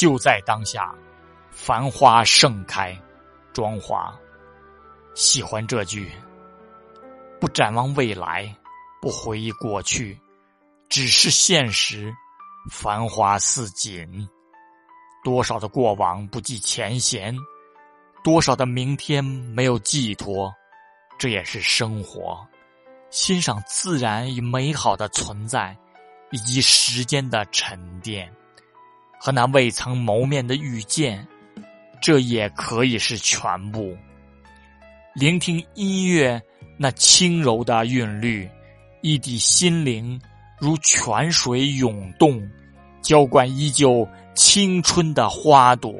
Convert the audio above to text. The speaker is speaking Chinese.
就在当下，繁花盛开，妆华。喜欢这句，不展望未来，不回忆过去，只是现实，繁花似锦。多少的过往不计前嫌，多少的明天没有寄托，这也是生活。欣赏自然与美好的存在，以及时间的沉淀。和那未曾谋面的遇见，这也可以是全部。聆听音乐那轻柔的韵律，一滴心灵如泉水涌动，浇灌依旧青春的花朵。